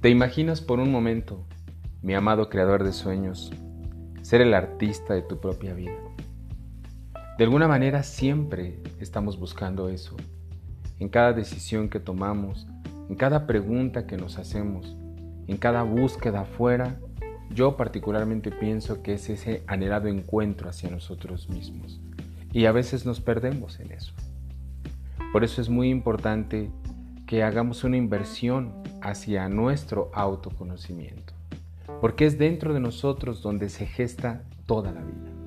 ¿Te imaginas por un momento, mi amado creador de sueños, ser el artista de tu propia vida? De alguna manera siempre estamos buscando eso. En cada decisión que tomamos, en cada pregunta que nos hacemos, en cada búsqueda afuera, yo particularmente pienso que es ese anhelado encuentro hacia nosotros mismos. Y a veces nos perdemos en eso. Por eso es muy importante que hagamos una inversión hacia nuestro autoconocimiento, porque es dentro de nosotros donde se gesta toda la vida.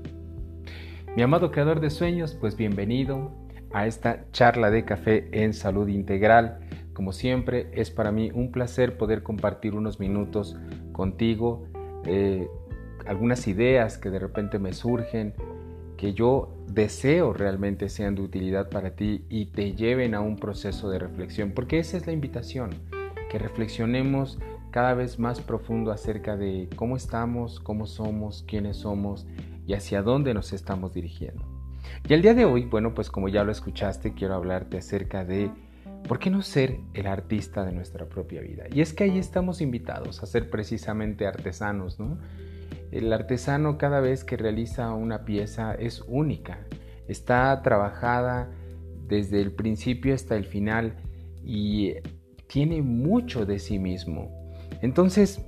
Mi amado creador de sueños, pues bienvenido a esta charla de café en salud integral. Como siempre, es para mí un placer poder compartir unos minutos contigo, eh, algunas ideas que de repente me surgen, que yo deseo realmente sean de utilidad para ti y te lleven a un proceso de reflexión, porque esa es la invitación, que reflexionemos cada vez más profundo acerca de cómo estamos, cómo somos, quiénes somos y hacia dónde nos estamos dirigiendo. Y el día de hoy, bueno, pues como ya lo escuchaste, quiero hablarte acerca de por qué no ser el artista de nuestra propia vida. Y es que ahí estamos invitados a ser precisamente artesanos, ¿no? El artesano cada vez que realiza una pieza es única, está trabajada desde el principio hasta el final y tiene mucho de sí mismo. Entonces,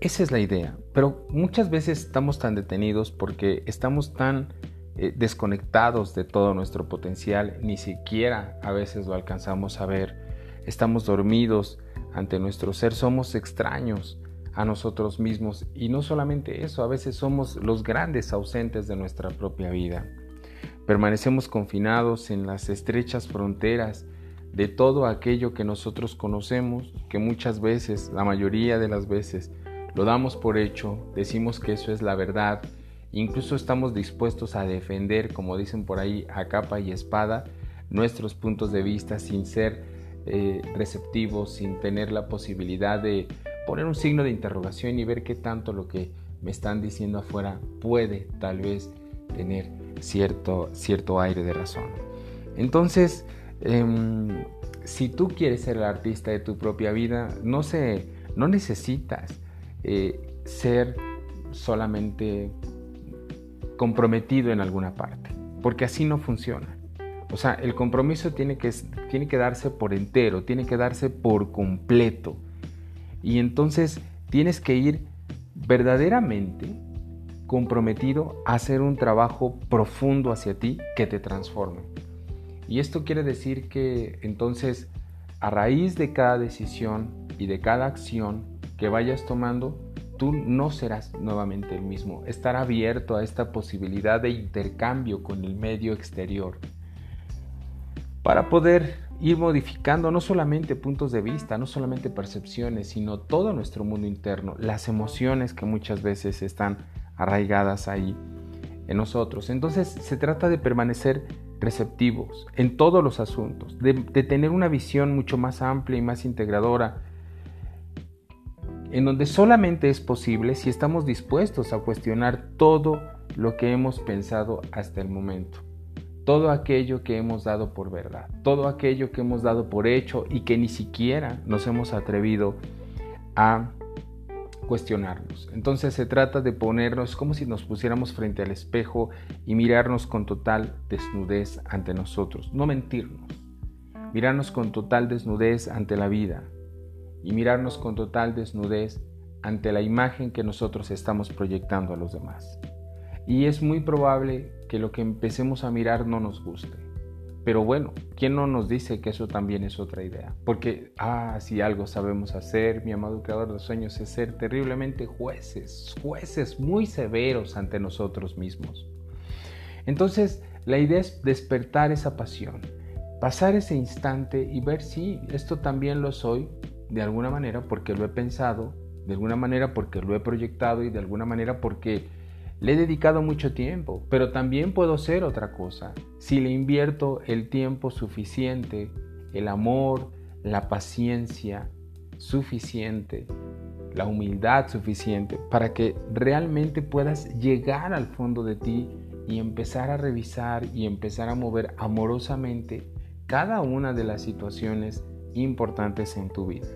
esa es la idea, pero muchas veces estamos tan detenidos porque estamos tan eh, desconectados de todo nuestro potencial, ni siquiera a veces lo alcanzamos a ver, estamos dormidos ante nuestro ser, somos extraños a nosotros mismos. Y no solamente eso, a veces somos los grandes ausentes de nuestra propia vida. Permanecemos confinados en las estrechas fronteras de todo aquello que nosotros conocemos, que muchas veces, la mayoría de las veces, lo damos por hecho, decimos que eso es la verdad, incluso estamos dispuestos a defender, como dicen por ahí, a capa y espada, nuestros puntos de vista sin ser eh, receptivos, sin tener la posibilidad de poner un signo de interrogación y ver qué tanto lo que me están diciendo afuera puede tal vez tener cierto, cierto aire de razón. Entonces, em, si tú quieres ser el artista de tu propia vida, no, se, no necesitas eh, ser solamente comprometido en alguna parte, porque así no funciona. O sea, el compromiso tiene que, tiene que darse por entero, tiene que darse por completo. Y entonces tienes que ir verdaderamente comprometido a hacer un trabajo profundo hacia ti que te transforme. Y esto quiere decir que entonces a raíz de cada decisión y de cada acción que vayas tomando, tú no serás nuevamente el mismo. Estar abierto a esta posibilidad de intercambio con el medio exterior para poder ir modificando no solamente puntos de vista, no solamente percepciones, sino todo nuestro mundo interno, las emociones que muchas veces están arraigadas ahí en nosotros. Entonces se trata de permanecer receptivos en todos los asuntos, de, tener una visión mucho más amplia y más integradora, en donde solamente es posible si estamos dispuestos a cuestionar todo lo que hemos pensado hasta el momento. Todo aquello que hemos dado por verdad, todo aquello que hemos dado por hecho y que ni siquiera nos hemos atrevido a Entonces se trata de ponernos como si nos pusiéramos frente al espejo y mirarnos con total desnudez ante nosotros, no mentirnos, mirarnos con total desnudez ante la vida y mirarnos con total desnudez ante la imagen que nosotros estamos proyectando a los demás. Y es muy probable que lo que empecemos a mirar no nos guste. Pero bueno, ¿quién no nos dice que eso también es otra idea? Porque, ah, si algo sabemos hacer, mi amado creador de sueños, es ser terriblemente jueces, jueces muy severos ante nosotros mismos. Entonces, la idea es despertar esa pasión, pasar ese instante y ver si esto también lo soy, de alguna manera porque lo he pensado, de alguna manera porque lo he proyectado y de alguna manera porque le he dedicado mucho tiempo, pero también puedo ser otra cosa si le invierto el tiempo suficiente, el amor, la paciencia suficiente, la humildad suficiente para que realmente puedas llegar al fondo de ti y empezar a revisar y empezar a mover amorosamente cada una de las situaciones importantes en tu vida.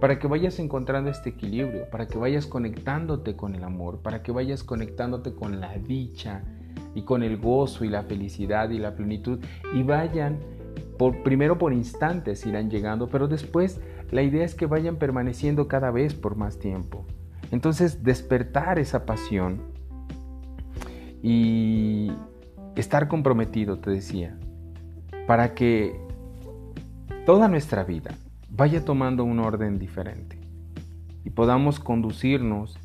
Para que vayas encontrando este equilibrio, para que vayas conectándote con el amor, para que vayas conectándote con la dicha y con el gozo y la felicidad y la plenitud y vayan primero por instantes irán llegando, pero después la idea es que vayan permaneciendo cada vez por más tiempo. Entonces despertar esa pasión y estar comprometido, te decía, para que toda nuestra vida vaya tomando un orden diferente y podamos conducirnos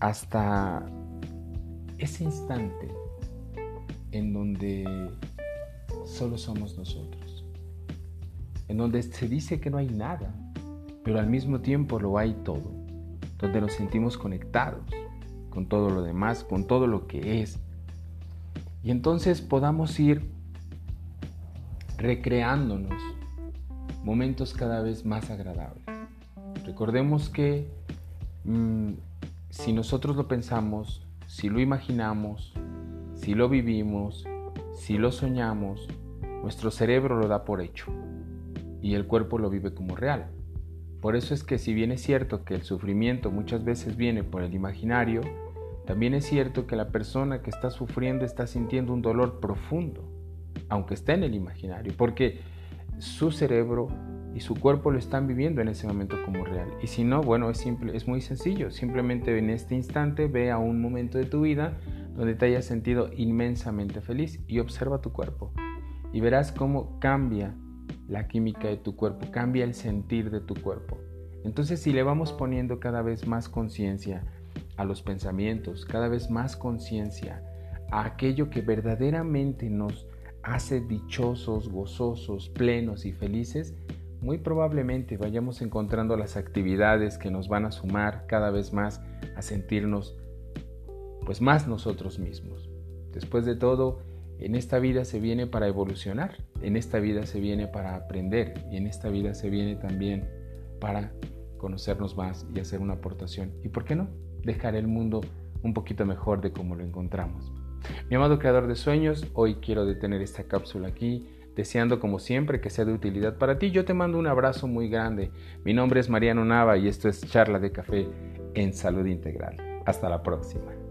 hasta ese instante en donde solo somos nosotros, en donde se dice que no hay nada, pero al mismo tiempo lo hay todo, donde nos sentimos conectados con todo lo demás, con todo lo que es, y entonces podamos ir recreándonos momentos cada vez más agradables. Recordemos que mm, si nosotros lo pensamos, si lo imaginamos, si lo vivimos, si lo soñamos, nuestro cerebro lo da por hecho y el cuerpo lo vive como real. Por eso es que si bien es cierto que el sufrimiento muchas veces viene por el imaginario, también es cierto que la persona que está sufriendo está sintiendo un dolor profundo, aunque esté en el imaginario, porque su cerebro y su cuerpo lo están viviendo en ese momento como real. Y si no, bueno, es, simple, es muy sencillo. Simplemente en este instante ve a un momento de tu vida donde te hayas sentido inmensamente feliz y observa tu cuerpo. Y verás cómo cambia la química de tu cuerpo, cambia el sentir de tu cuerpo. Entonces si le vamos poniendo cada vez más conciencia a los pensamientos, cada vez más conciencia a aquello que verdaderamente nos hace dichosos, gozosos, plenos y felices, muy probablemente vayamos encontrando las actividades que nos van a sumar cada vez más a sentirnos pues más nosotros mismos. Después de todo, en esta vida se viene para evolucionar, en esta vida se viene para aprender y en esta vida se viene también para conocernos más y hacer una aportación. ¿Y por qué no? Dejar el mundo un poquito mejor de como lo encontramos. Mi amado creador de sueños, hoy quiero detener esta cápsula aquí, deseando como siempre que sea de utilidad para ti. Yo te mando un abrazo muy grande. Mi nombre es Mariano Nava y esto es Charla de Café en Salud Integral. Hasta la próxima.